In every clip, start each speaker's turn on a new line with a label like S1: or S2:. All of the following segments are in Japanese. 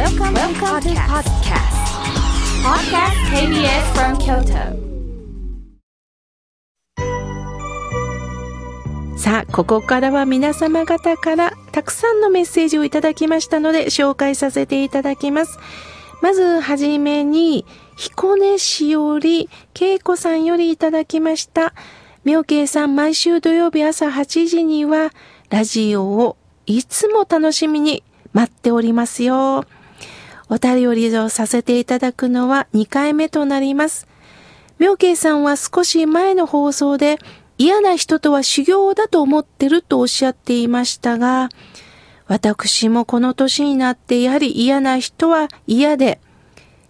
S1: Welcome, Welcome to podcast. Podcast KBS from Kyoto. さあ、ここからは皆様方からたくさんのメッセージをいただきましたので紹介させていただきます。まずはじめに、彦根市より、恵子さんよりいただきました。妙慶さん、毎週土曜日朝8時には、ラジオをいつも楽しみに待っておりますよ。お便りをさせていただくのは2回目となります。妙慶さんは少し前の放送で嫌な人とは修行だと思ってるとおっしゃっていましたが、私もこの年になってやはり嫌な人は嫌で、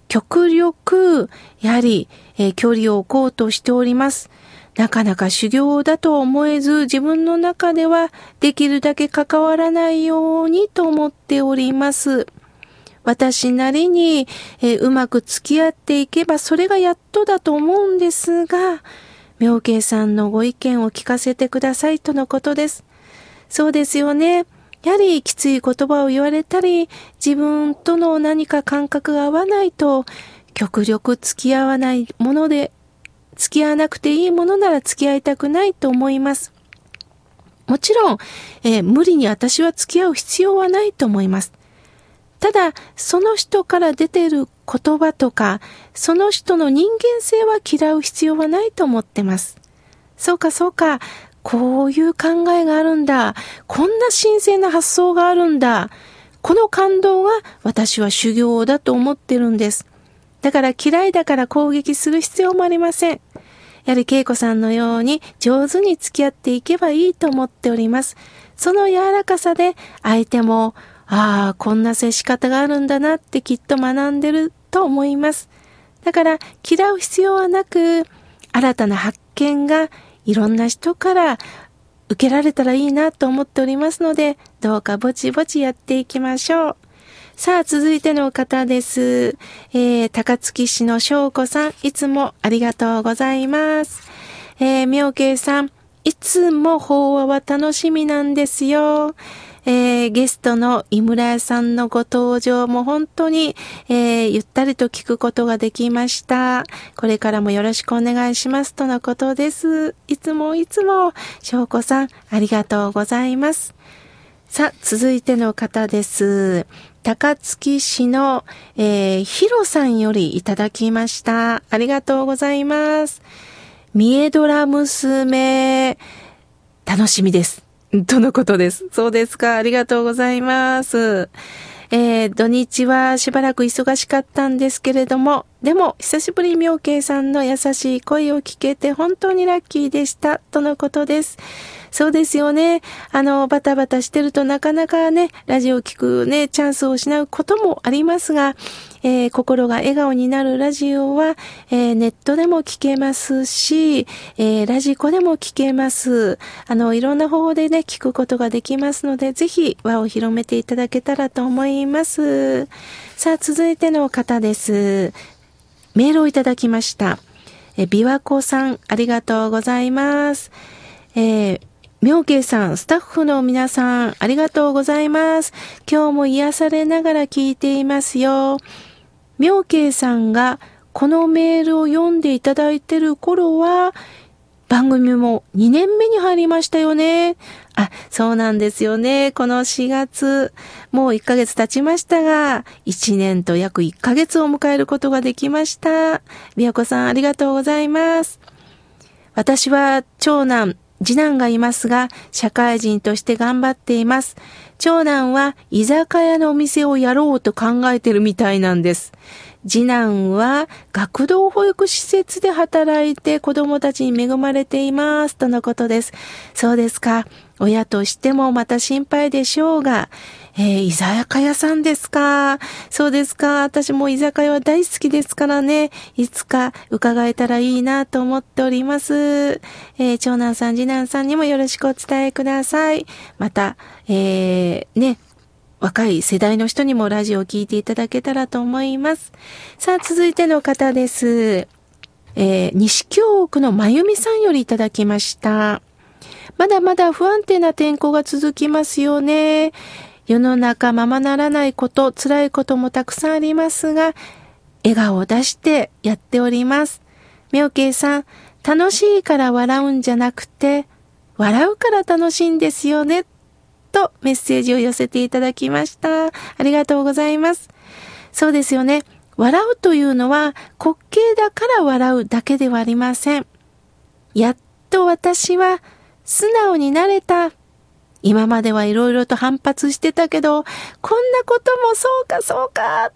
S1: 極力、やはり、えー、距離を置こうとしております。なかなか修行だと思えず、自分の中ではできるだけ関わらないようにと思っております。私なりに、えー、うまく付き合っていけばそれがやっとだと思うんですが、妙慶さんのご意見を聞かせてくださいとのことです。そうですよね。やはりきつい言葉を言われたり、自分との何か感覚が合わないと、極力付き合わないもので、付き合わなくていいものなら付き合いたくないと思います。もちろん、えー、無理に私は付き合う必要はないと思います。ただ、その人から出てる言葉とか、その人の人間性は嫌う必要はないと思ってます。そうか、そうか。こういう考えがあるんだ。こんな神聖な発想があるんだ。この感動が私は修行だと思ってるんです。だから嫌いだから攻撃する必要もありません。やはり恵子さんのように上手に付き合っていけばいいと思っております。その柔らかさで相手もああ、こんな接し方があるんだなってきっと学んでると思います。だから嫌う必要はなく、新たな発見がいろんな人から受けられたらいいなと思っておりますので、どうかぼちぼちやっていきましょう。さあ、続いての方です。えー、高槻市の翔子さん、いつもありがとうございます。えー、妙慶さん、いつも法話は楽しみなんですよ。えー、ゲストの井村屋さんのご登場も本当に、えー、ゆったりと聞くことができました。これからもよろしくお願いしますとのことです。いつもいつも、翔子さん、ありがとうございます。さあ、続いての方です。高槻市の、えー、ヒロさんよりいただきました。ありがとうございます。ミエドラ娘、楽しみです。とのことです。そうですか。ありがとうございます。えー、土日はしばらく忙しかったんですけれども、でも、久しぶり妙慶さんの優しい声を聞けて本当にラッキーでした、とのことです。そうですよね。あの、バタバタしてるとなかなかね、ラジオを聞くね、チャンスを失うこともありますが、えー、心が笑顔になるラジオは、えー、ネットでも聞けますし、えー、ラジコでも聞けます。あの、いろんな方法でね、聞くことができますので、ぜひ輪を広めていただけたらと思います。さあ、続いての方です。メールをいただきました。え、琵琶湖さん、ありがとうございます。えー、妙慶さん、スタッフの皆さん、ありがとうございます。今日も癒されながら聞いていますよ。妙慶さんがこのメールを読んでいただいてる頃は、番組も2年目に入りましたよね。あ、そうなんですよね。この4月、もう1ヶ月経ちましたが、1年と約1ヶ月を迎えることができました。美和子さん、ありがとうございます。私は長男、次男がいますが、社会人として頑張っています。長男は居酒屋のお店をやろうと考えてるみたいなんです。次男は学童保育施設で働いて子供たちに恵まれています。とのことです。そうですか。親としてもまた心配でしょうが、えー、居酒屋さんですか？そうですか。私も居酒屋は大好きですからね。いつか伺えたらいいなと思っております。えー、長男さん、次男さんにもよろしくお伝えください。また、えー、ね、若い世代の人にもラジオを聴いていただけたらと思います。さあ、続いての方です。えー、西京区のまゆみさんよりいただきました。まだまだ不安定な天候が続きますよね。世の中ままならないこと、辛いこともたくさんありますが、笑顔を出してやっております。妙慶さん、楽しいから笑うんじゃなくて、笑うから楽しいんですよね。とメッセージを寄せていただきました。ありがとうございます。そうですよね。笑うというのは滑稽だから笑うだけではありません。やっと私は素直になれた。今まではいろいろと反発してたけど、こんなこともそうかそうか、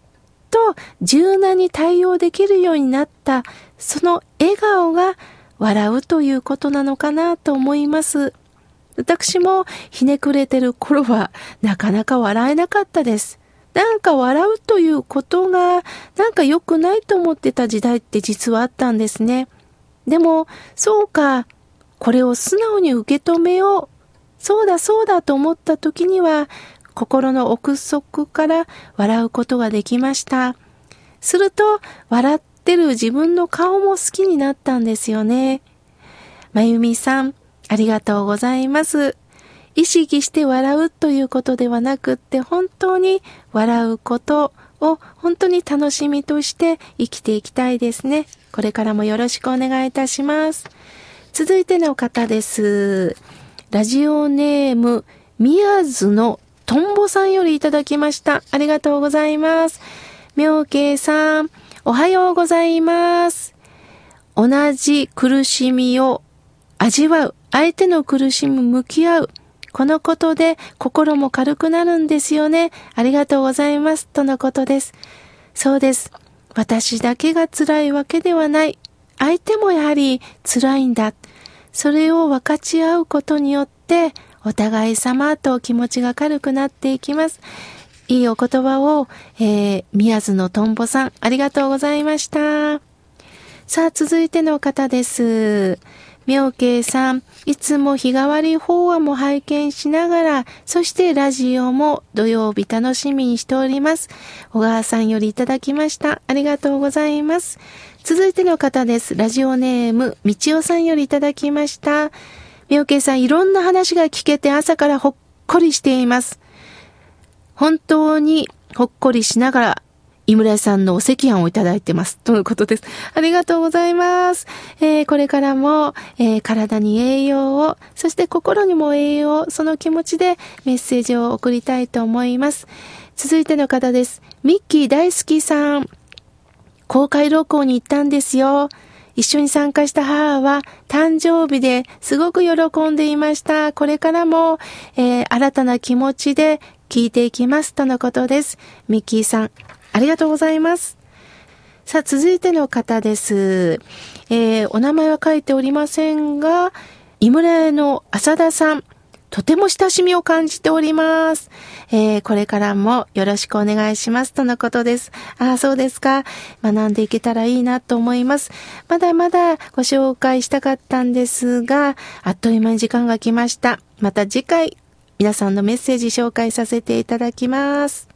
S1: と柔軟に対応できるようになった、その笑顔が笑うということなのかなと思います。私もひねくれてる頃はなかなか笑えなかったです。なんか笑うということがなんか良くないと思ってた時代って実はあったんですね。でも、そうか、これを素直に受け止めよう。そうだそうだと思った時には、心の奥底から笑うことができました。すると、笑ってる自分の顔も好きになったんですよね。まゆみさん、ありがとうございます。意識して笑うということではなくって、本当に笑うことを本当に楽しみとして生きていきたいですね。これからもよろしくお願いいたします。続いての方です。ラジオネーム、宮津のとんぼさんよりいただきました。ありがとうございます。妙慶さん、おはようございます。同じ苦しみを味わう、相手の苦しみ向き合う、このことで心も軽くなるんですよね。ありがとうございます。とのことです。そうです。私だけが辛いわけではない。相手もやはり辛いんだ。それを分かち合うことによって、お互い様と気持ちが軽くなっていきます。いいお言葉を、えー、宮津のとんぼさん、ありがとうございました。さあ、続いての方です。妙慶さん、いつも日替わり法話も拝見しながら、そしてラジオも土曜日楽しみにしております。小川さんよりいただきました。ありがとうございます。続いての方です。ラジオネーム、みちおさんよりいただきました。妙慶さん、いろんな話が聞けて朝からほっこりしています。本当にほっこりしながら井村さんのお赤飯をいただいてます。とのことです。ありがとうございます。えー、これからも、えー、体に栄養を、そして心にも栄養、その気持ちでメッセージを送りたいと思います。続いての方です。ミッキー大好きさん。公開録音に行ったんですよ。一緒に参加した母は誕生日ですごく喜んでいました。これからも、えー、新たな気持ちで聞いていきますとのことです。ミッキーさん、ありがとうございます。さあ、続いての方です。えー、お名前は書いておりませんが、井村屋の浅田さん、とても親しみを感じております。えー、これからもよろしくお願いします。とのことです。ああ、そうですか。学んでいけたらいいなと思います。まだまだご紹介したかったんですが、あっという間に時間が来ました。また次回、皆さんのメッセージ紹介させていただきます。